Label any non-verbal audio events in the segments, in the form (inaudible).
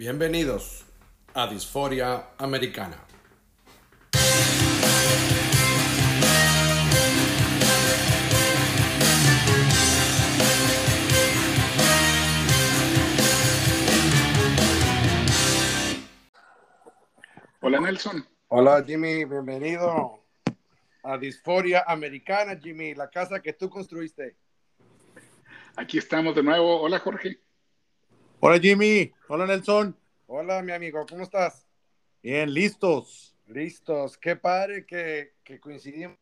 Bienvenidos a Disforia Americana. Hola Nelson. Hola Jimmy, bienvenido a Disforia Americana, Jimmy, la casa que tú construiste. Aquí estamos de nuevo. Hola Jorge. Hola Jimmy, hola Nelson. Hola mi amigo, ¿cómo estás? Bien, listos. Listos, qué padre que, que coincidimos.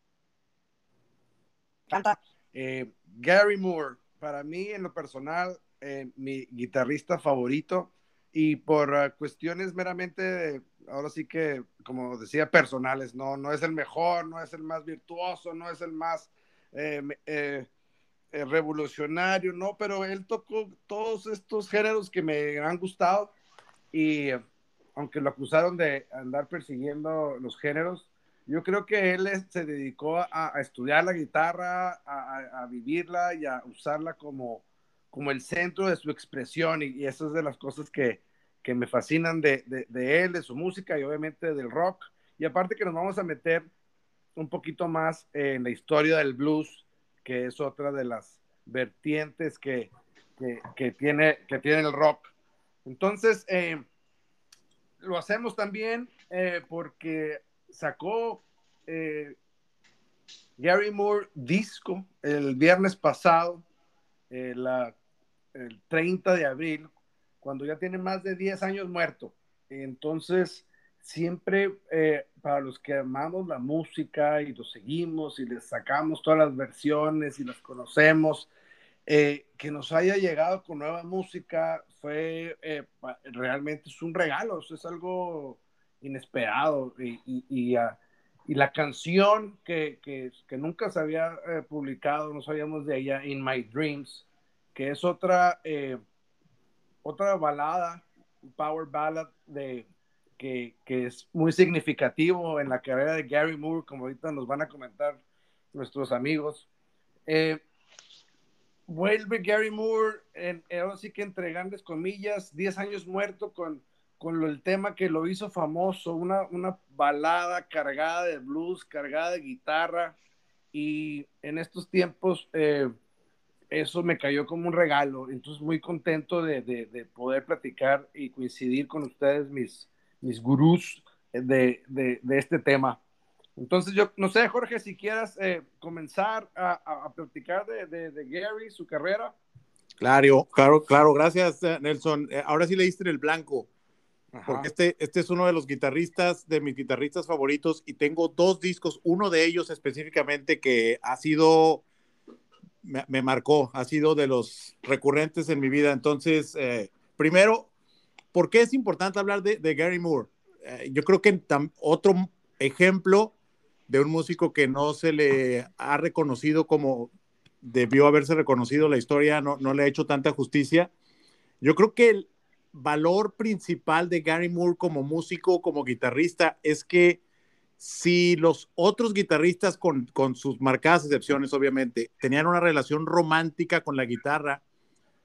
Canta. Eh, Gary Moore, para mí en lo personal, eh, mi guitarrista favorito y por uh, cuestiones meramente, ahora sí que, como decía, personales, no, no es el mejor, no es el más virtuoso, no es el más eh, eh, eh, revolucionario, no, pero él tocó todos estos géneros que me han gustado y aunque lo acusaron de andar persiguiendo los géneros, yo creo que él se dedicó a, estudiar la guitarra, a, vivirla y a usarla como, como el centro de su expresión y, y eso es de las cosas que, que me fascinan de, de, él, de su música y obviamente del rock. Y aparte que nos vamos a meter un poquito más en la historia del blues, que es otra de las vertientes que, que, tiene, que tiene el rock. Entonces, eh, lo hacemos también eh, porque sacó eh, Gary Moore disco el viernes pasado, el 30 de abril, cuando ya tiene más de 10 años muerto. Entonces, siempre eh, para los que amamos la música y lo seguimos y les sacamos todas las versiones y las conocemos, eh, que nos haya llegado con nueva música fue eh, realmente es un regalo, es algo inesperado y, y, y, uh, y la canción que, que, que, nunca se había eh, publicado, no sabíamos de ella, In My Dreams, que es otra, eh, otra balada, power ballad de, que, que, es muy significativo en la carrera de Gary Moore, como ahorita nos van a comentar nuestros amigos. Eh, vuelve Gary Moore, en, ahora sí que entre grandes comillas, 10 años muerto con, con lo, el tema que lo hizo famoso, una, una balada cargada de blues, cargada de guitarra, y en estos tiempos eh, eso me cayó como un regalo, entonces muy contento de, de, de poder platicar y coincidir con ustedes, mis, mis gurús de, de, de, este tema. Entonces yo no sé, Jorge, si quieras eh, comenzar a, a, a platicar de, de, Gary, su carrera. Claro, claro, claro, gracias Nelson. Eh, ahora sí le diste en el blanco, Ajá. porque este, este es uno de los guitarristas, de mis guitarristas favoritos, y tengo dos discos, uno de ellos específicamente que ha sido, me, me marcó, ha sido de los recurrentes en mi vida. Entonces, eh, primero, ¿por qué es importante hablar de, Gary Moore? Eh, yo creo que otro ejemplo de un músico que no se le ha reconocido como debió haberse reconocido, la historia no, le ha hecho tanta justicia. Yo creo que el valor principal de Gary Moore como músico, como guitarrista, es que si los otros guitarristas, con sus marcadas excepciones, obviamente, tenían una relación romántica con la guitarra,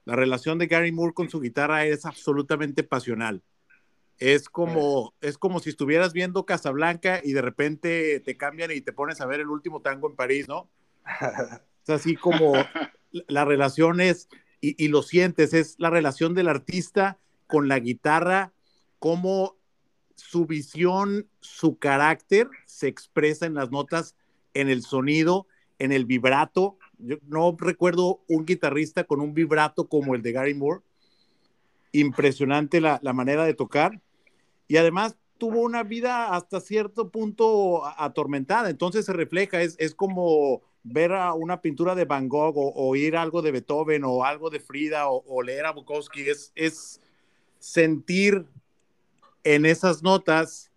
la relación de Gary Moore con su guitarra es absolutamente pasional. Es como, es como si estuvieras viendo Casablanca y de repente te cambian y te pones a ver el último tango en París, ¿no? (laughs) Es así como la relación es, y, y, lo sientes, es la relación del artista con la guitarra, cómo su visión, su carácter se expresa en las notas, en el sonido, en el vibrato. Yo no recuerdo un guitarrista con un vibrato como el de Gary Moore. Impresionante la, la manera de tocar y además tuvo una vida hasta cierto punto atormentada, entonces se refleja, es, es como ver a una pintura de Van Gogh o, oír algo de Beethoven o algo de Frida o, o leer a Bukowski, es, es, sentir en esas notas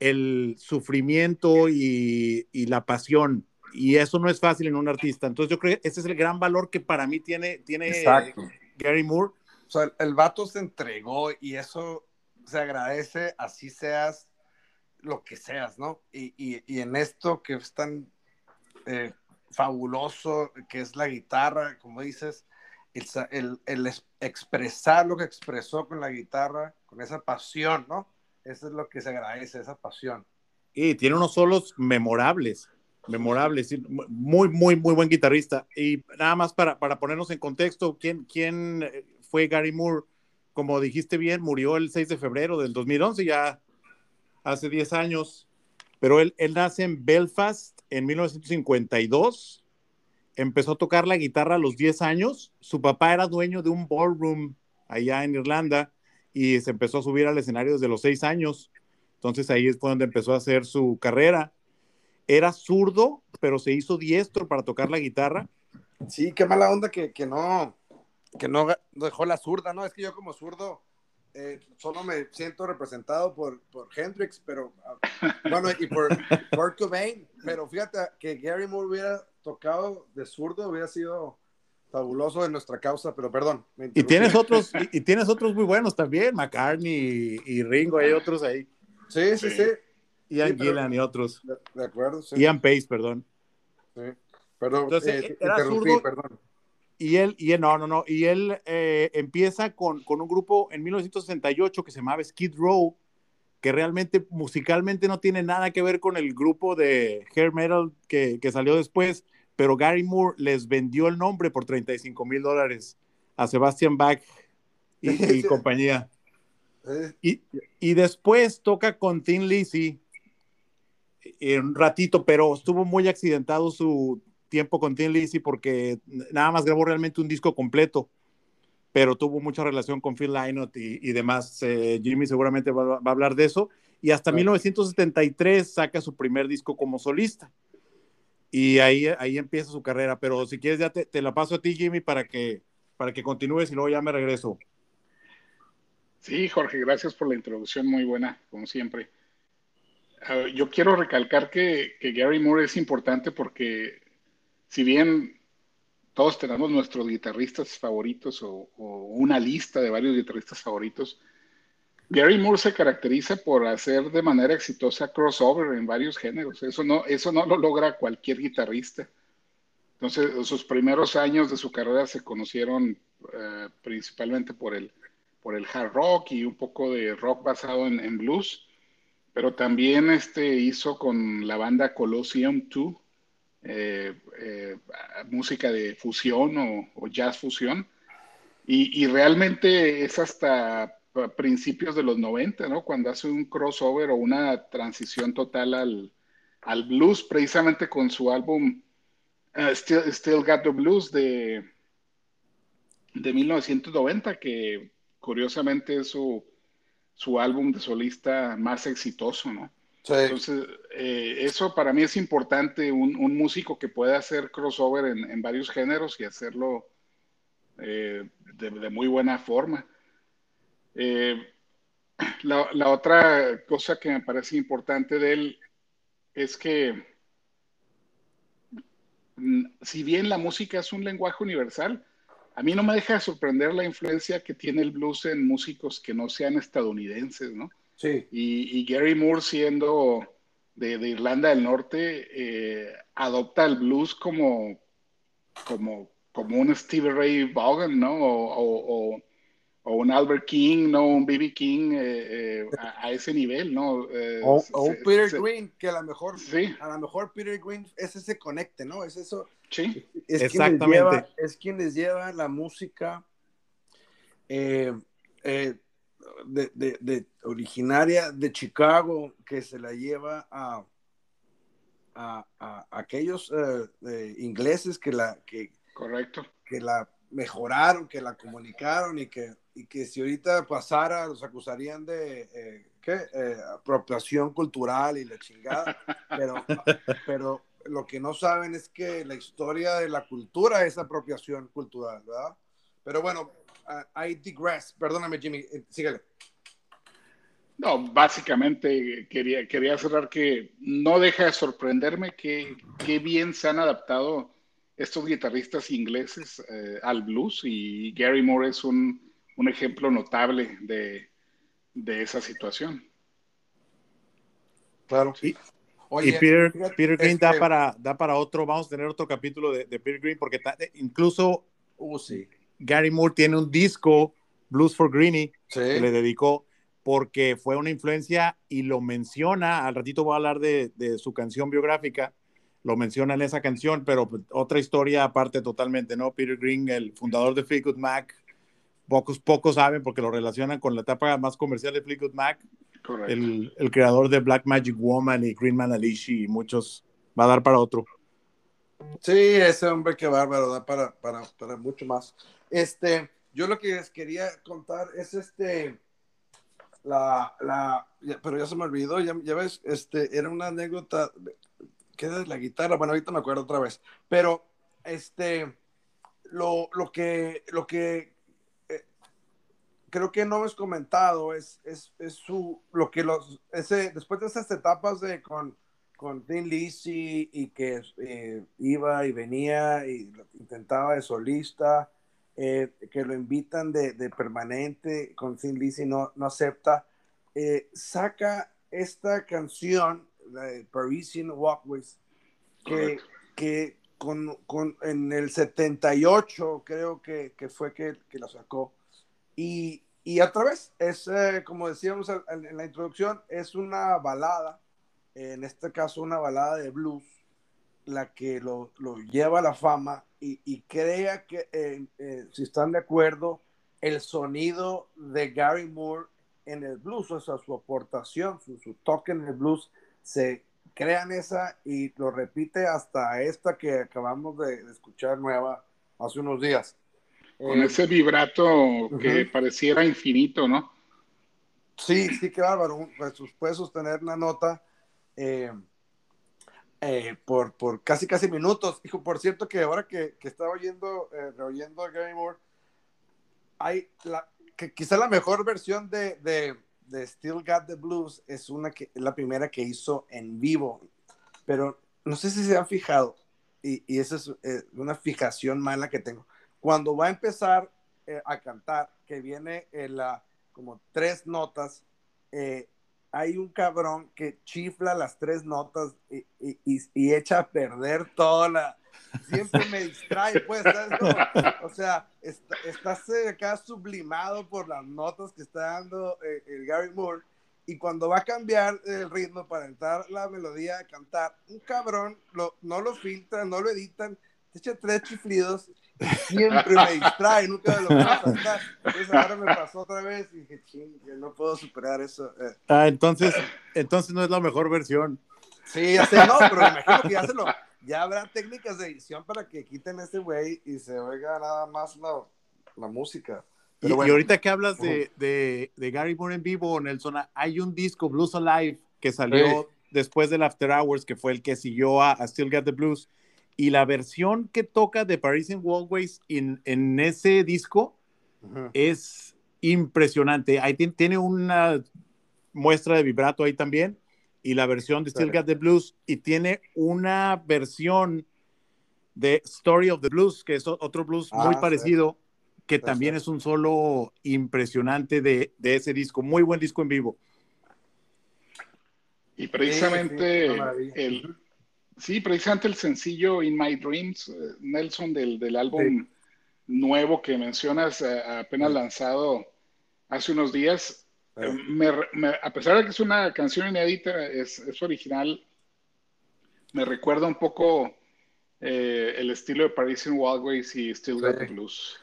el sufrimiento y, y, la pasión. Y eso no es fácil en un artista. Entonces yo creo que ese es el gran valor que para mí tiene, tiene Exacto. Gary Moore. O sea, el, el vato se entregó y eso se agradece así seas lo que seas, ¿no? Y, y, y en esto que es tan eh, fabuloso, que es la guitarra, como dices, el, el, expresar lo que expresó con la guitarra, con esa pasión, ¿no? Eso es lo que se agradece, esa pasión. Y tiene unos solos memorables, memorables, muy, muy, muy buen guitarrista. Y nada más para, para ponernos en contexto, ¿quién, ¿quién fue Gary Moore? Como dijiste bien, murió el 6 de febrero del 2011, ya hace 10 años, pero él, él nace en Belfast en 1952 empezó a tocar la guitarra a los 10 años. Su papá era dueño de un ballroom allá en Irlanda y se empezó a subir al escenario desde los 6 años. Entonces ahí es donde empezó a hacer su carrera. Era zurdo, pero se hizo diestro para tocar la guitarra. Sí, qué mala onda que, que no, que no dejó la zurda, ¿no? Es que yo como zurdo eh, solo me siento representado por, por Hendrix, pero ah, bueno, y por Kurt Cobain, pero fíjate que Gary Moore hubiera tocado de zurdo hubiera sido fabuloso en nuestra causa, pero perdón. Y tienes otros, y, tienes otros muy buenos también, McCartney y, Ringo, hay otros ahí. Sí, sí, sí. Ian Gillan y otros. De, acuerdo, sí. Ian Pace, perdón. Sí. Perdón, Entonces, eh, era zurdo, perdón. Y él, y él, no, no, no, y él eh, empieza con, con, un grupo en 1968 que se llamaba Skid Row, que realmente musicalmente no tiene nada que ver con el grupo de hair metal que, que salió después, pero Gary Moore les vendió el nombre por 35 mil dólares a Sebastian Bach y, (laughs) compañía. Y, y, después toca con Tim Lizzy un ratito, pero estuvo muy accidentado su tiempo con Tim Lizzy porque nada más grabó realmente un disco completo, pero tuvo mucha relación con Phil Lynott y, demás. Eh, Jimmy seguramente va, a hablar de eso. Y hasta 1973 saca su primer disco como solista y ahí, ahí empieza su carrera. Pero si quieres, ya te, te, la paso a ti, Jimmy, para que, para que continúes y luego ya me regreso. Sí, Jorge, gracias por la introducción, muy buena, como siempre. Ah, yo quiero recalcar que, Gary Moore es importante porque si bien todos tenemos nuestros guitarristas favoritos o, o una lista de varios guitarristas favoritos, Gary Moore se caracteriza por hacer de manera exitosa crossover en varios géneros. Eso no, eso no lo logra cualquier guitarrista. Entonces, sus primeros años de su carrera se conocieron eh, principalmente por el, por el hard rock y un poco de rock basado en, blues, pero también este, hizo con la banda Colosseum 2 eh, eh, música de fusión o, jazz fusión. Y, y realmente es hasta principios de los 90, ¿no? Cuando hace un crossover o una transición total al, al blues, precisamente con su álbum uh, Still, Got the Blues de, de 1990, que curiosamente es su, su álbum de solista más exitoso, ¿no? Entonces, eh, eso para mí es importante, un, un, músico que pueda hacer crossover en, en varios géneros y hacerlo eh, de, de, muy buena forma. Eh, la, otra cosa que me parece importante de él es que mm, si bien la música es un lenguaje universal, a mí no me deja de sorprender la influencia que tiene el blues en músicos que no sean estadounidenses, ¿no? Sí. Y, Gary Moore siendo de, Irlanda del Norte, eh, adopta el blues como, como, como un Stevie Ray Vaughan, ¿no? o o un Albert King, ¿no? Un B.B. King eh, eh, a, ese nivel, ¿no? O, un Peter Green, que a lo mejor, sí. a lo mejor Peter Green es ese conecte, ¿no? Es eso. Sí, es Exactamente. Quien lleva, es quien les lleva la música de, de, de, originaria de Chicago, que se la lleva a, a, a aquellos ingleses que la... Que, Correcto. Que la mejoraron, que la comunicaron y que y que si ahorita pasara, los acusarían de eh, ¿qué? Eh, apropiación cultural y la chingada, (laughs) pero, pero lo que no saben es que la historia de la cultura es apropiación cultural, ¿verdad? Pero bueno, I digress, perdóname Jimmy, eh, síguele. No, básicamente quería, quería cerrar que no deja de sorprenderme que, qué bien se han adaptado estos guitarristas ingleses al blues y Gary Moore es un, un ejemplo notable de, de esa situación. Claro. Y, Peter, Peter, Green da, para, da para otro, vamos a tener otro capítulo de, de Peter Green, porque incluso uh, sí. Gary Moore tiene un disco, Blues for Greenie, que le dedicó porque fue una influencia y lo menciona, al ratito voy a hablar de, de su canción biográfica, lo menciona en esa canción, pero pues, otra historia aparte totalmente, ¿no? Peter Green, el fundador de Fleetwood Mac, pocos, pocos saben porque lo relacionan con la etapa más comercial de Fleetwood Mac, el, el, creador de Black Magic Woman y Green Man Alicia y muchos, va a dar para otro. Sí, ese hombre que bárbaro, da para, para, para mucho más. Este, yo lo que les quería contar es este, la, la, pero ya se me olvidó, ya, ya ves, este, era una anécdota, ¿qué es la guitarra? Bueno, ahorita me acuerdo otra vez, pero este, lo, lo que, lo que creo que no hemos comentado es, es, es, su, lo que los, ese, después de esas etapas de con, con Thin Lizzy y que eh, iba y venía y intentaba de solista, eh, que lo invitan de, de, permanente con Thin Lizzy, no, no acepta, eh, saca esta canción, la de Parisian Walkways, que, que con, con, en el 78 creo que, que fue que, que, la sacó. Y, y otra vez, es eh, como decíamos en la introducción, es una balada, en este caso una balada de blues, la que lo, lo lleva a la fama y, crea que, eh, eh, si están de acuerdo, el sonido de Gary Moore en el blues, o sea, su aportación, su, su toque en el blues, se crean esa y lo repite hasta esta que acabamos de, escuchar nueva hace unos días. Con eh, ese vibrato que pareciera infinito, ¿no? Sí, sí, qué bárbaro. Pues, puede sostener una nota. Eh, por, por casi casi minutos. Hijo, por cierto que ahora que, que estaba oyendo, eh, oyendo a Gary Moore, hay la, que quizá la mejor versión de, de, de, Still Got the Blues es una que la primera que hizo en vivo, pero no sé si se han fijado, y, y esa es eh, una fijación mala que tengo. Cuando va a empezar eh, a cantar, que viene en la, como tres notas, eh, hay un cabrón que chifla las tres notas y, y, y, echa a perder toda la... Siempre me distrae, pues, o sea, está, estás acá sublimado por las notas que está dando eh, el Gary Moore y cuando va a cambiar el ritmo para entrar la melodía a cantar, un cabrón lo, no lo filtran, no lo editan, echa tres chiflidos siempre me distrae, nunca me lo puedo saltar. Entonces ahora me pasó otra vez y dije, ching, no puedo superar eso. Eh. Ah, entonces, entonces no es la mejor versión. Sí, ya sé, no, pero me imagino que ya se lo, ya habrá técnicas de edición para que quiten ese güey y se oiga nada más la, la música. y, y, ahorita que hablas de, de, de, Gary Moore en vivo, Nelson, hay un disco, Blues Alive, que salió después del After Hours, que fue el que siguió a, a Still Get the Blues y la versión que toca de Parisian Walkways en, en ese disco es impresionante. Ahí tiene una muestra de vibrato ahí también y la versión de Still Got the Blues y tiene una versión de Story of the Blues, que es otro blues ah, muy parecido, que también es un solo impresionante de, de, ese disco, muy buen disco en vivo. Y precisamente el, Sí, precisamente el sencillo In My Dreams, eh, Nelson, del, del álbum nuevo que mencionas, eh, apenas lanzado hace unos días. Eh, a pesar de que es una canción inédita, es, es original, me recuerda un poco el estilo de Parisian Walkways y Still Got the Blues.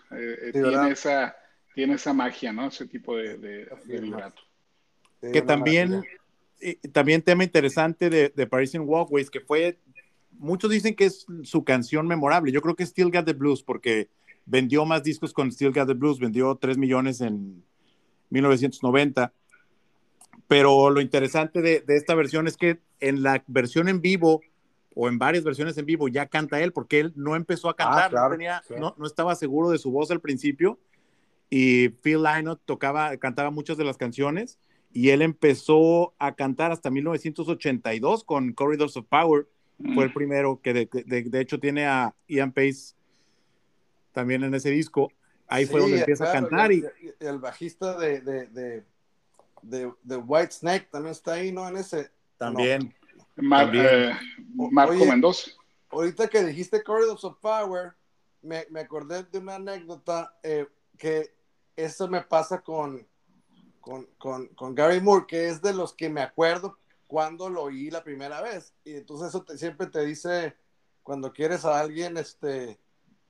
tiene, esa, tiene esa magia, ¿no? Ese tipo de, de, vibrato. que también también tema interesante de, de, Parisian Walkways, que fue, muchos dicen que es su canción memorable. Yo creo que Still Got the Blues, porque vendió más discos con Still Got the Blues, vendió 3 millones en 1990. Pero lo interesante de, de, esta versión es que en la versión en vivo, o en varias versiones en vivo, ya canta él, porque él no empezó a cantar, ah, no, tenía, no, no, estaba seguro de su voz al principio. Y Phil Lynott tocaba, cantaba muchas de las canciones y él empezó a cantar hasta 1982 con Corridors of Power. Fue el mm. primero que de, de, de hecho tiene a Ian Pace también en ese disco. Ahí fue donde empieza a cantar. Y, el bajista de, de, de, White Snake también está ahí, ¿no? En ese. También. Mar, también. Eh, Marco Mendoza. Ahorita que dijiste Corridors of Power, me, me, acordé de una anécdota eh, que eso me pasa con, con, con, con, Gary Moore, que es de los que me acuerdo cuando lo oí la primera vez. Y entonces eso siempre te dice, cuando quieres a alguien, este,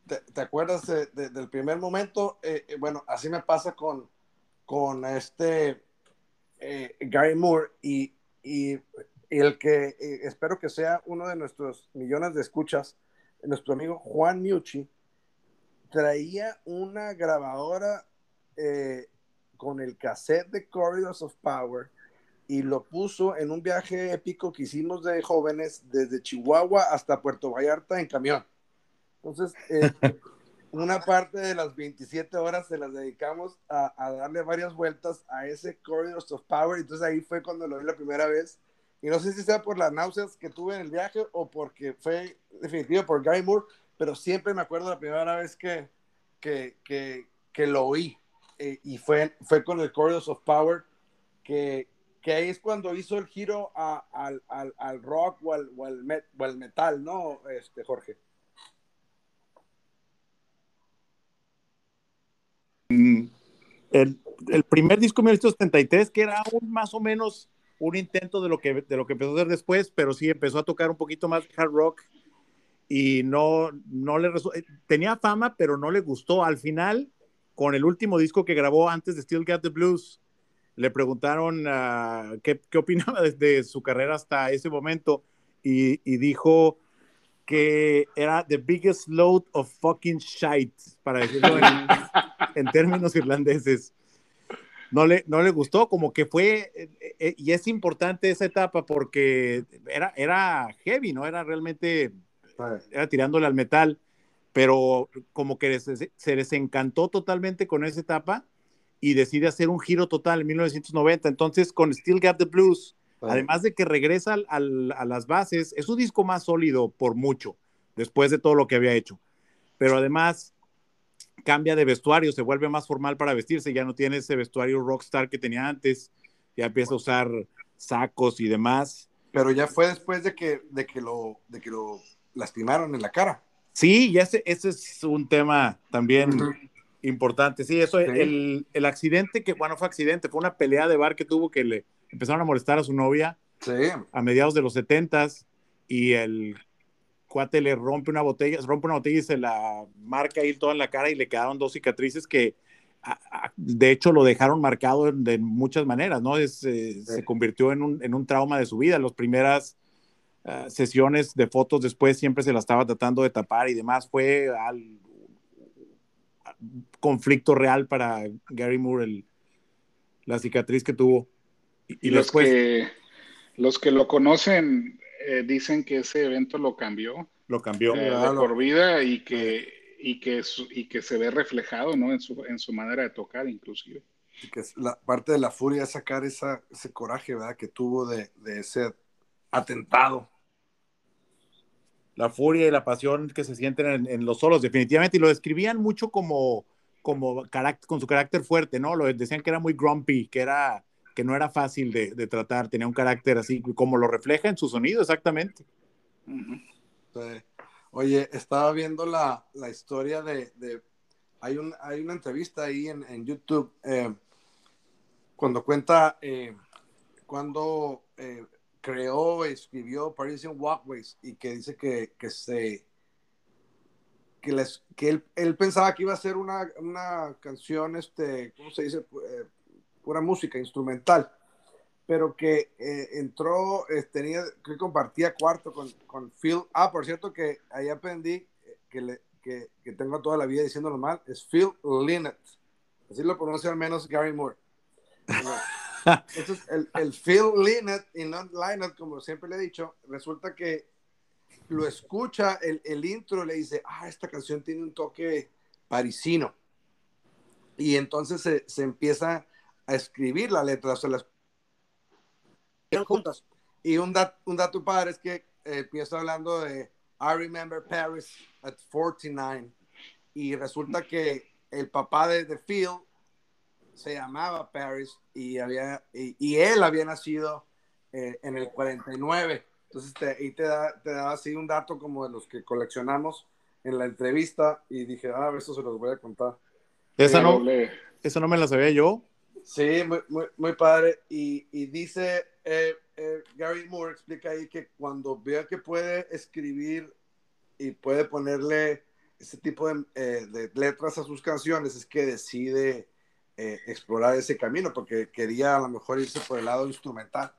te, acuerdas del primer momento. Eh, eh, bueno, así me pasa con, con este Gary Moore y, y el que espero que sea uno de nuestros millones de escuchas, nuestro amigo Juan Miucci, traía una grabadora eh, con el cassette de Corridors of Power y lo puso en un viaje épico que hicimos de jóvenes desde Chihuahua hasta Puerto Vallarta en camión. Entonces, eh, (laughs) una parte de las 27 horas se las dedicamos a, a, darle varias vueltas a ese Corridors of Power. Entonces ahí fue cuando lo vi la primera vez. Y no sé si sea por las náuseas que tuve en el viaje o porque fue definitivo por Guy Moore, pero siempre me acuerdo la primera vez que, que, que, que lo oí. Eh, y fue, fue con el Corridors of Power, que, que ahí es cuando hizo el giro a, al, al, al, rock o al, o al, met, o al metal, ¿no, este, Jorge? El, el, primer disco 1973, que era un, más o menos un intento de lo, que, de lo que empezó a hacer después, pero sí empezó a tocar un poquito más hard rock y no, no le eh, tenía fama, pero no le gustó. Al final, con el último disco que grabó antes de Still Got the Blues, le preguntaron uh, qué, qué, opinaba desde su carrera hasta ese momento y, y, dijo que era the biggest load of fucking shite, para decirlo en, en términos irlandeses. No le, no le gustó, como que fue, eh, eh, y es importante esa etapa porque era, era heavy, ¿no? Era realmente era tirándole al metal, pero como que se, se les encantó totalmente con esa etapa y decide hacer un giro total en 1990. Entonces, con Still Got the Blues, además de que regresa al, al, a las bases, es un disco más sólido por mucho, después de todo lo que había hecho. Pero además cambia de vestuario, se vuelve más formal para vestirse, ya no tiene ese vestuario rockstar que tenía antes, ya empieza a usar sacos y demás. Pero ya fue después de que, de que, lo, de que lo lastimaron en la cara. Sí, y ese, ese es un tema también importante. Sí, eso, El, el, accidente que, bueno, fue accidente, fue una pelea de bar que tuvo que le empezaron a molestar a su novia sí. a mediados de los setentas y el cuate le rompe una botella, rompe una botella y se la marca ahí toda en la cara y le quedaron dos cicatrices que de hecho lo dejaron marcado de muchas maneras, ¿no? Es, eh, sí. Se convirtió en un, en un trauma de su vida. Las primeras uh, sesiones de fotos después siempre se la estaba tratando de tapar y demás. Fue al conflicto real para Gary Moore, el, la cicatriz que tuvo. Y, y los, después... que, los que lo conocen eh, dicen que ese evento lo cambió. Lo cambió. Eh, de por vida y que, y que, su, y que se ve reflejado ¿no? en, su, en su manera de tocar inclusive. Y que es la parte de la furia es sacar esa, ese coraje ¿verdad? que tuvo de, de ese atentado la furia y la pasión que se sienten en, los solos, definitivamente, y lo describían mucho como, como con su carácter fuerte, ¿no? Lo decían que era muy grumpy, que, era, que no era fácil de, tratar, tenía un carácter así, como lo refleja en su sonido, exactamente. Oye, estaba viendo la, la historia de, hay, un, hay una entrevista ahí en, en YouTube, eh, cuando cuenta, eh, cuando... Eh, creó, escribió Parisian Walkways y que dice que, que se que, les, que él, él, pensaba que iba a ser una, una canción, este, ¿cómo se dice? Eh, pura música instrumental, pero que eh, entró, eh, tenía, que compartía cuarto con, con, Phil. Ah, por cierto, que ahí aprendí que, le, que, que tengo toda la vida diciéndolo mal, es Phil Lynott. Así lo pronuncia al menos Gary Moore. (laughs) Entonces, el, el Phil Lynott y not Lynott, como siempre le he dicho, resulta que lo escucha el, el intro y le dice, ah, esta canción tiene un toque parisino. Y entonces se, se empieza a escribir la letra, se las juntas. Y un, dat, un dato padre es que eh, empieza hablando de I remember Paris at 49 y resulta que el papá de, de Phil se llamaba Paris y, había, y, y él había nacido eh, en el 49. Entonces, te, y te da, te da así un dato como de los que coleccionamos. en la entrevista y dije, ah, eso se los voy a contar. Esa no, esa no me la sabía yo. Sí, muy, muy, muy padre. Y, y dice eh, eh, Gary Moore, explica ahí que cuando vea que puede escribir y puede ponerle ese tipo de, eh, de letras a sus canciones, es que decide explorar ese camino, porque quería a lo mejor irse por el lado instrumental.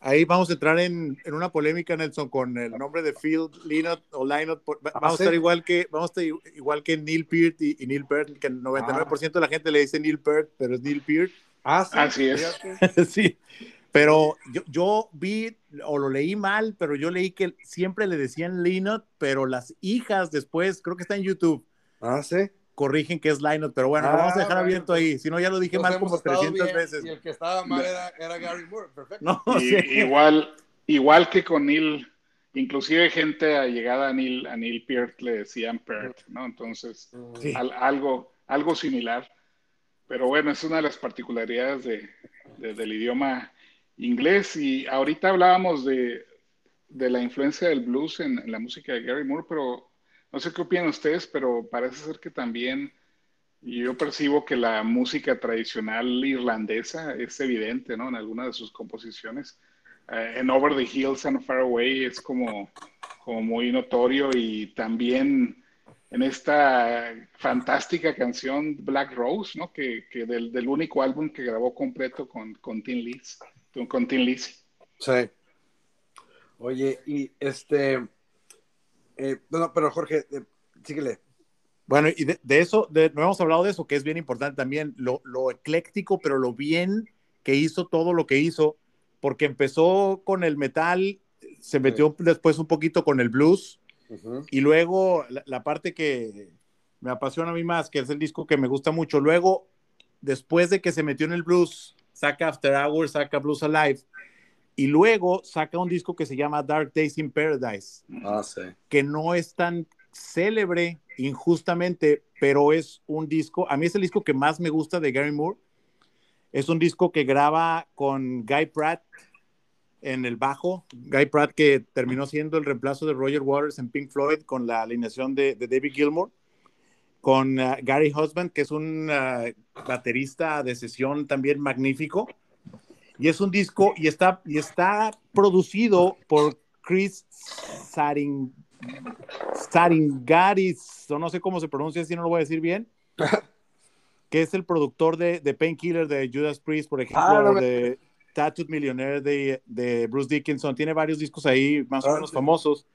Ahí vamos a entrar en, en, una polémica, Nelson, con el nombre de Phil Lynott o Lynott. Ah, vamos a estar igual que, vamos a estar igual que Neil Peart y, Neil Peart, que el 99% de la gente le dice Neil Peart, pero es Neil Peart. Ah, sí. Así es. (laughs) sí. Pero yo, yo, vi, o lo leí mal, pero yo leí que siempre le decían Lynott, pero las hijas después, creo que está en YouTube. Ah, sí corrigen que es Lionel, pero bueno, lo vamos a dejar ah, abierto ahí. Si no, ya lo dije mal como 300 veces. Y el que estaba mal era, Gary Moore, perfecto. igual, igual que con Neil, inclusive gente allegada a Neil, a Neil Peart le decían Peart, ¿no? Entonces, algo, algo similar. Pero bueno, es una de las particularidades de, del idioma inglés. Y ahorita hablábamos de, de la influencia del blues en, en la música de Gary Moore, pero no sé qué opinan ustedes, pero parece ser que también yo percibo que la música tradicional irlandesa es evidente, ¿no? En algunas de sus composiciones. Eh, en Over the Hills and Far Away es como, muy notorio y también en esta fantástica canción Black Rose, ¿no? Que, que del, del, único álbum que grabó completo con, con Tim Liz, con Tim. Sí. Oye, y este, eh, no, pero Jorge, eh, síguele. Bueno, y de, eso, no hemos hablado de eso, que es bien importante también, lo, lo, ecléctico, pero lo bien que hizo todo lo que hizo, porque empezó con el metal, se metió después un poquito con el blues, y luego la, parte que me apasiona a mí más, que es el disco que me gusta mucho, luego, después de que se metió en el blues, saca After Hours, saca Blues Alive, y luego saca un disco que se llama Dark Days in Paradise, ah, sí. que no es tan célebre injustamente, pero es un disco, a mí es el disco que más me gusta de Gary Moore. Es un disco que graba con Guy Pratt en el bajo, Guy Pratt que terminó siendo el reemplazo de Roger Waters en Pink Floyd con la alineación de, David Gilmour, con uh, Gary Husband, que es un uh, baterista de sesión también magnífico y es un disco y está, y está producido por Chris Saring, Saringaris, o no sé cómo se pronuncia, si no lo voy a decir bien, (laughs) que es el productor de, de Painkiller de Judas Priest, por ejemplo, ah, de Tattooed Millionaire de, de, Bruce Dickinson. Tiene varios discos ahí más o ah, menos famosos,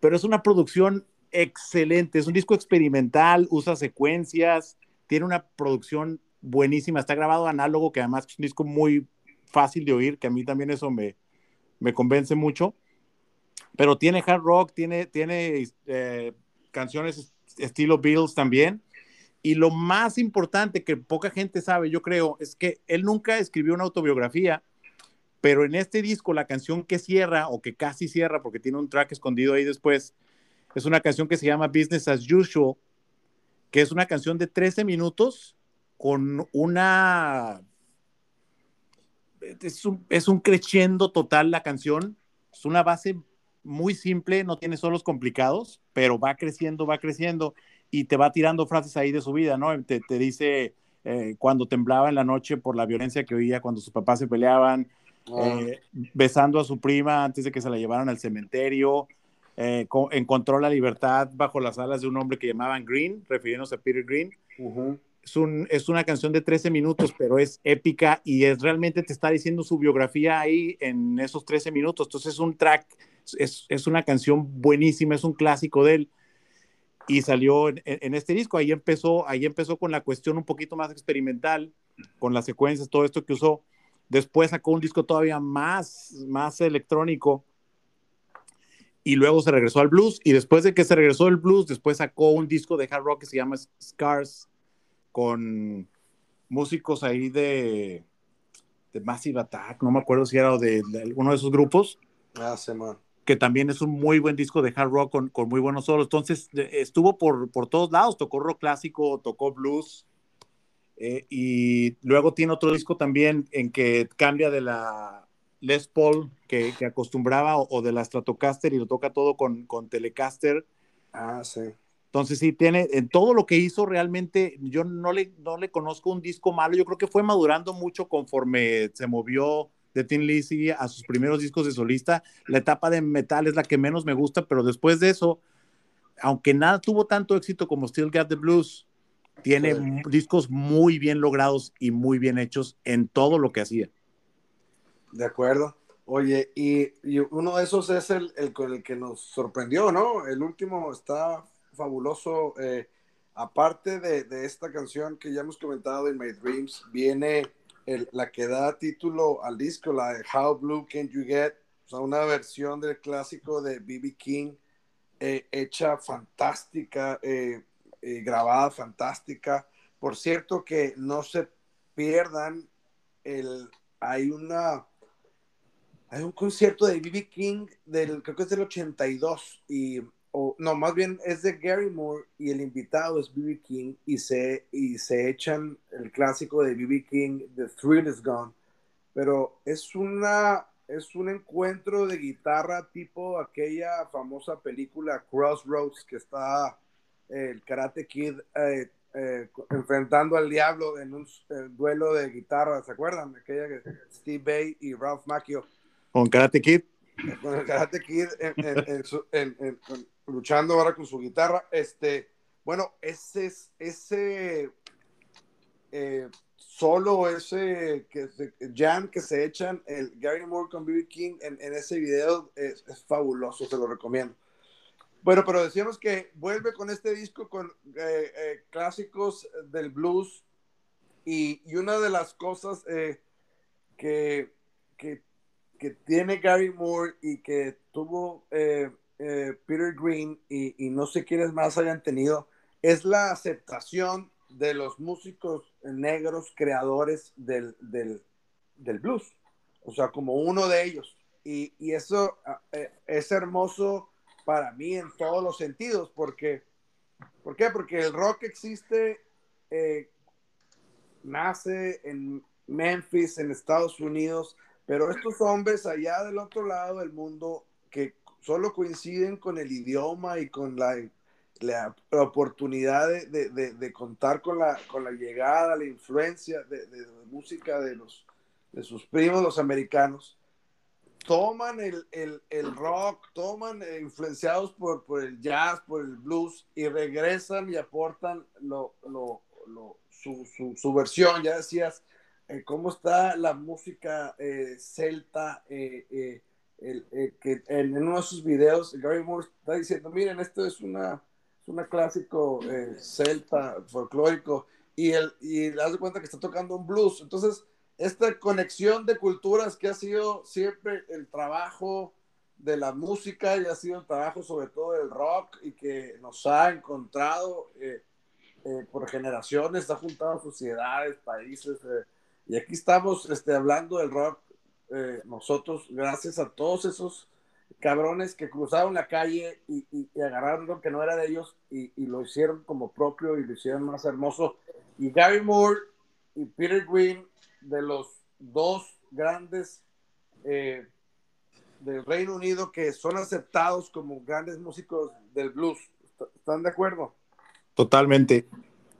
pero es una producción excelente. Es un disco experimental, usa secuencias, tiene una producción buenísima. Está grabado análogo, que además es un disco muy fácil de oír, que a mí también eso me, me convence mucho. Pero tiene hard rock, tiene, tiene eh, canciones estilo Bills también. Y lo más importante que poca gente sabe, yo creo, es que él nunca escribió una autobiografía, pero en este disco la canción que cierra o que casi cierra, porque tiene un track escondido ahí después, es una canción que se llama Business as Usual, que es una canción de 13 minutos con una es un, es un creciendo total la canción. Es una base muy simple, no tiene solos complicados, pero va creciendo, va creciendo y te va tirando frases ahí de su vida, ¿no? Te, te dice eh, cuando temblaba en la noche por la violencia que oía cuando sus papás se peleaban, ah. eh, besando a su prima antes de que se la llevaran al cementerio, eh, encontró la libertad bajo las alas de un hombre que llamaban Green, refiriéndose a Peter Green es, una canción de 13 minutos, pero es épica y es realmente te está diciendo su biografía ahí en esos 13 minutos. Entonces es un track, es, una canción buenísima, es un clásico de él. Y salió en, este disco, ahí empezó, ahí empezó con la cuestión un poquito más experimental, con las secuencias, todo esto que usó. Después sacó un disco todavía más, más electrónico, y luego se regresó al blues y después de que se regresó el blues, después sacó un disco de hard rock que se llama Scars, con músicos ahí de, de Massive Attack, no me acuerdo si era de, de alguno de esos grupos. Ah, sí, man. Que también es un muy buen disco de hard rock con, con muy buenos solos. Entonces estuvo por, por, todos lados, tocó rock clásico, tocó blues. Eh, y luego tiene otro disco también en que cambia de la, Les Paul que, acostumbraba o, de la Stratocaster y lo toca todo con, con Telecaster. Ah, sí. Entonces sí, tiene, en todo lo que hizo realmente, yo no le, no le conozco un disco malo, yo creo que fue madurando mucho conforme se movió de Tim Lizzy a sus primeros discos de solista. La etapa de metal es la que menos me gusta, pero después de eso, aunque nada tuvo tanto éxito como Still Got the Blues, tiene discos muy bien logrados y muy bien hechos en todo lo que hacía. De acuerdo. Oye, y, uno de esos es el, el, con el que nos sorprendió, ¿no? El último está fabuloso. Eh, aparte de, de, esta canción que ya hemos comentado, In My Dreams, viene la que da título al disco, la de How Blue Can You Get, o sea, una versión del clásico de B.B. King, eh, hecha fantástica, eh, grabada fantástica. Por cierto, que no se pierdan, el, hay una hay un concierto de B.B. King del, creo que es del 82 y o no, más bien es de Gary Moore y el invitado es B.B. King y se, y se echan el clásico de B.B. King, The Thrill is Gone, pero es una es un encuentro de guitarra tipo aquella famosa película Crossroads que está el Karate Kid eh, eh, enfrentando al diablo en un duelo de guitarra, ¿se acuerdan? Aquella que Steve Bay y Ralph Macchio con Karate Kid. Con el Karate Kid luchando ahora con su guitarra. Este, bueno, ese es ese eh, solo ese que jam que se echan el Gary Moore con B.B. King en, ese video es, fabuloso, se lo recomiendo. Bueno, pero decíamos que vuelve con este disco con eh, eh, clásicos del blues y, y, una de las cosas que, que que tiene Gary Moore y que tuvo eh, eh, Peter Green y, no sé quiénes más hayan tenido, es la aceptación de los músicos negros creadores del, blues, o sea, como uno de ellos. Y, eso ah, eh, es hermoso para mí en todos los sentidos, porque, ¿por qué? Porque el rock existe, nace en Memphis, en Estados Unidos, pero estos hombres allá del otro lado del mundo solo coinciden con el idioma y con la, la, oportunidad de, de, de, contar con la, con la llegada, la influencia de, música de, los, de sus primos, los americanos, toman el, el, el rock, toman eh, influenciados por, por, el jazz, por el blues y regresan y aportan lo, lo, lo, su, su, su versión. Ya decías, eh, cómo está la música eh, celta, eh, que en, uno de sus videos Gary Moore está diciendo, miren, esto es una, es una clásico celta, folclórico, y, el, y le das cuenta que está tocando un blues. Entonces, esta conexión de culturas que ha sido siempre el trabajo de la música y ha sido el trabajo sobre todo del rock y que nos ha encontrado por generaciones, ha juntado sociedades, países, y aquí estamos este, hablando del rock, eh, nosotros, gracias a todos esos cabrones que cruzaron la calle y, agarraron lo que no era de ellos y, lo hicieron como propio y lo hicieron más hermoso. Y Gary Moore y Peter Green, de los dos grandes eh, del Reino Unido que son aceptados como grandes músicos del blues. ¿Están de acuerdo? Totalmente.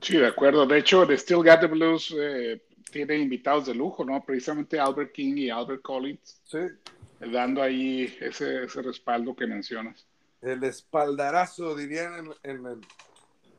Sí, de acuerdo. De hecho, The Still Got the Blues eh, tiene invitados de lujo, ¿no? Precisamente Albert King y Albert Collins. Sí. Dando ahí ese, ese respaldo que mencionas. El espaldarazo, dirían en,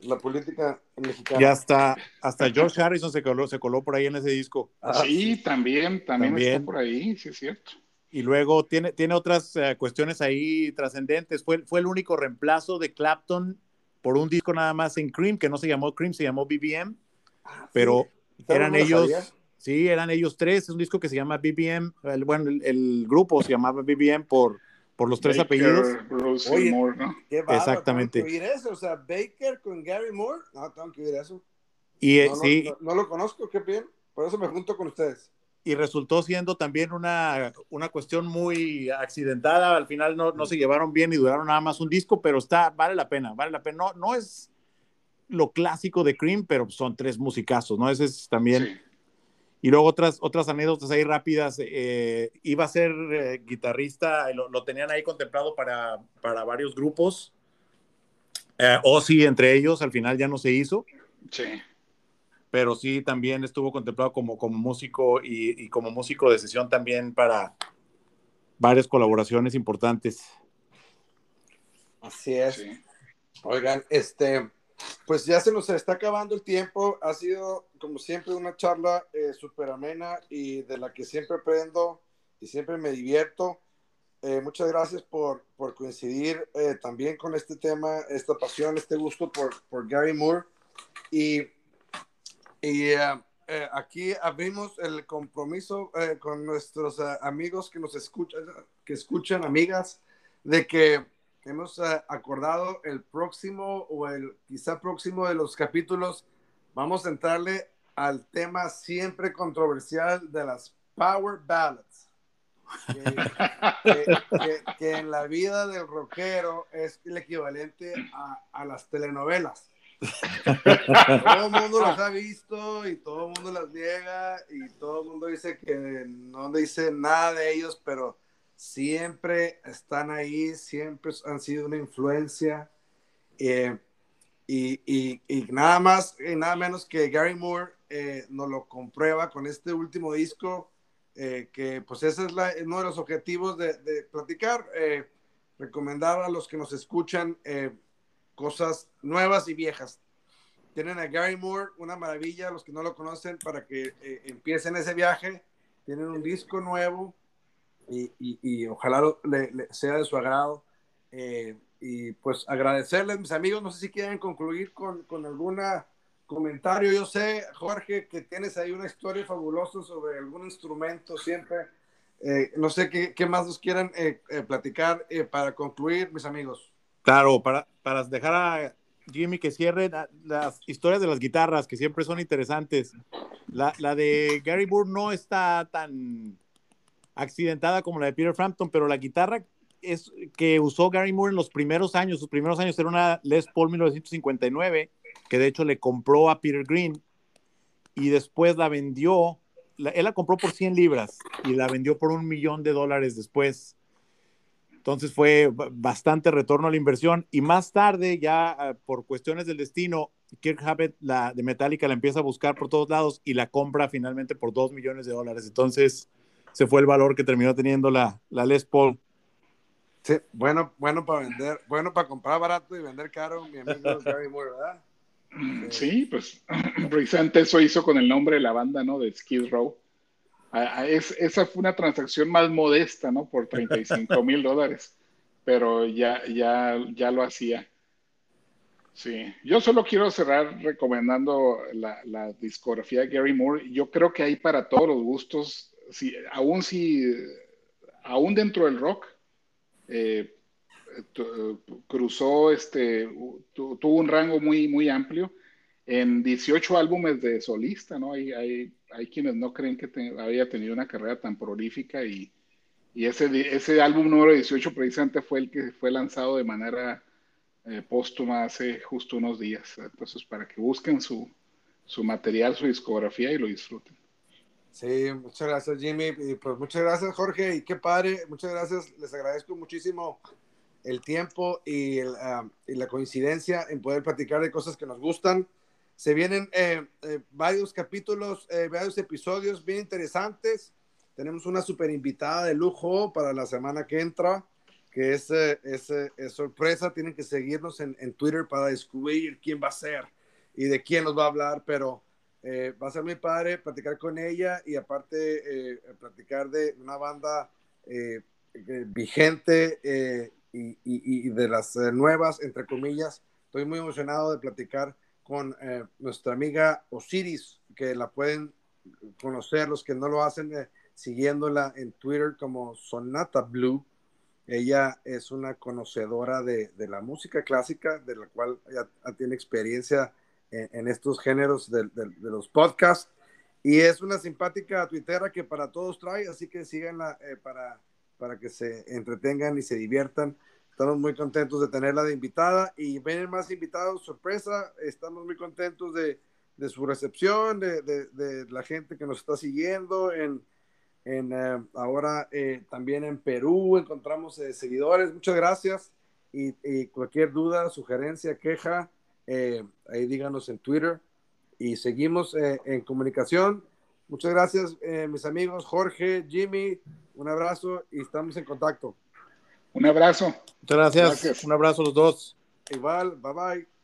la política mexicana. Y hasta, hasta George Harrison se coló, se coló por ahí en ese disco. Ah, sí, También, también, está por ahí, sí es cierto. Y luego tiene, tiene otras eh, cuestiones ahí trascendentes. Fue, fue el único reemplazo de Clapton por un disco nada más en Cream, que no se llamó Cream, se llamó BBM. Ah, pero eran ellos, sí, eran ellos tres. Es un disco que se llama BBM. bueno, el, grupo se llamaba BBM por, por los tres apellidos. Oye, Moore, ¿no? Exactamente. Tengo que oír eso, o sea, Baker con Gary Moore. No, tengo que oír eso. Y, eh, sí. No, lo conozco, qué bien. Por eso me junto con ustedes. Y resultó siendo también una, una cuestión muy accidentada. Al final no, no, se llevaron bien y duraron nada más un disco, pero está, vale la pena, vale la pena. No, no es lo clásico de Cream, pero son tres musicazos, ¿no? Ese es también. Y luego otras, otras anécdotas ahí rápidas. Eh, iba a ser eh, guitarrista, lo, lo, tenían ahí contemplado para, para varios grupos. Eh, o sí, entre ellos, al final ya no se hizo. Sí. Pero sí, también estuvo contemplado como, como músico y, y como músico de sesión también para varias colaboraciones importantes. Así es. Sí. Oigan, este, pues ya se nos está acabando el tiempo. Ha sido, como siempre, una charla eh, súper amena y de la que siempre aprendo y siempre me divierto. Eh, muchas gracias por, por coincidir eh, también con este tema, esta pasión, este gusto por, por Gary Moore. Y, y eh, aquí abrimos el compromiso con nuestros amigos que nos escuchan, que escuchan, amigas, de que hemos acordado el próximo o el quizá próximo de los capítulos, vamos a entrarle al tema siempre controversial de las Power Ballads. Que, que, que, que, en la vida del rockero es el equivalente a, a las telenovelas. todo el mundo las ha visto y todo el mundo las niega y todo el mundo dice que no dice nada de ellos, pero siempre están ahí, siempre han sido una influencia. Eh, y, y, y, nada más y nada menos que Gary Moore eh, nos lo comprueba con este último disco, eh, que pues ese es la, uno de los objetivos de, platicar, eh, recomendar a los que nos escuchan cosas nuevas y viejas. Tienen a Gary Moore, una maravilla, los que no lo conocen, para que empiecen ese viaje. Tienen un disco nuevo y, y, y ojalá lo, le, le sea de su agrado. Eh, y pues agradecerles, mis amigos, no sé si quieren concluir con, con alguna comentario. Yo sé, Jorge, que tienes ahí una historia fabulosa sobre algún instrumento siempre. Eh, no sé qué, qué, más nos quieran eh, eh, platicar eh, para concluir, mis amigos. Claro, para, para dejar a Jimmy que cierre las historias de las guitarras, que siempre son interesantes. La, la de Gary Moore no está tan accidentada como la de Peter Frampton, pero la guitarra es que usó Gary Moore en los primeros años, sus primeros años era una Les Paul 1959, que de hecho le compró a Peter Green y después la vendió, la, él la compró por 100 libras y la vendió por un millón de dólares después. Entonces fue bastante retorno a la inversión y más tarde, ya uh, por cuestiones del destino, Kirk Hammett de Metallica la empieza a buscar por todos lados y la compra finalmente por 2 millones de dólares. Entonces se fue el valor que terminó teniendo la, la Les Paul. Sí, bueno, bueno para vender, bueno para comprar barato y vender caro, mi amigo Gary Moore, ¿verdad? (clears throat) Sí, pues (clears throat) precisamente eso hizo con el nombre de la banda, ¿no? De Skid Row. Es, esa fue una transacción más modesta, ¿no? Por 35 (laughs) mil dólares, pero ya, ya, ya lo hacía. Sí, yo solo quiero cerrar recomendando la, la, discografía de Gary Moore. Yo creo que hay para todos los gustos, si, aún si, aún dentro del rock, eh, cruzó, este, tuvo un rango muy, muy amplio en 18 álbumes de solista, ¿no? Hay, hay, hay quienes no creen que te, había tenido una carrera tan prolífica y, y, ese, ese álbum número 18 precisamente fue el que fue lanzado de manera eh, póstuma hace justo unos días. Entonces, para que busquen su, su material, su discografía y lo disfruten. Sí, muchas gracias Jimmy y pues muchas gracias Jorge y qué padre, muchas gracias, les agradezco muchísimo el tiempo y, y la coincidencia en poder platicar de cosas que nos gustan. Se vienen eh, eh, varios capítulos, eh, varios episodios bien interesantes. Tenemos una super invitada de lujo para la semana que entra, que es, es, es sorpresa. Tienen que seguirnos en, en, Twitter para descubrir quién va a ser y de quién nos va a hablar, pero va a ser muy padre platicar con ella y aparte platicar de una banda vigente y, y, y, de las nuevas, entre comillas. Estoy muy emocionado de platicar con eh, nuestra amiga Osiris, que la pueden conocer los que no lo hacen, eh, siguiéndola en Twitter como Sonata Blue. Ella es una conocedora de, de la música clásica, de la cual ya tiene experiencia en, en estos géneros de, de, de, los podcasts. Y es una simpática tuitera que para todos trae, así que síganla eh, para, para que se entretengan y se diviertan. Estamos muy contentos de tenerla de invitada y vienen más invitados, sorpresa. Estamos muy contentos de, de su recepción, de, de, la gente que nos está siguiendo en, en eh, ahora eh, también en Perú encontramos eh, seguidores. Muchas gracias y, y, cualquier duda, sugerencia, queja, ahí díganos en Twitter y seguimos en comunicación. Muchas gracias, mis amigos Jorge, Jimmy, un abrazo y estamos en contacto. Un abrazo. Muchas gracias. Un abrazo a los dos. Igual, bye bye.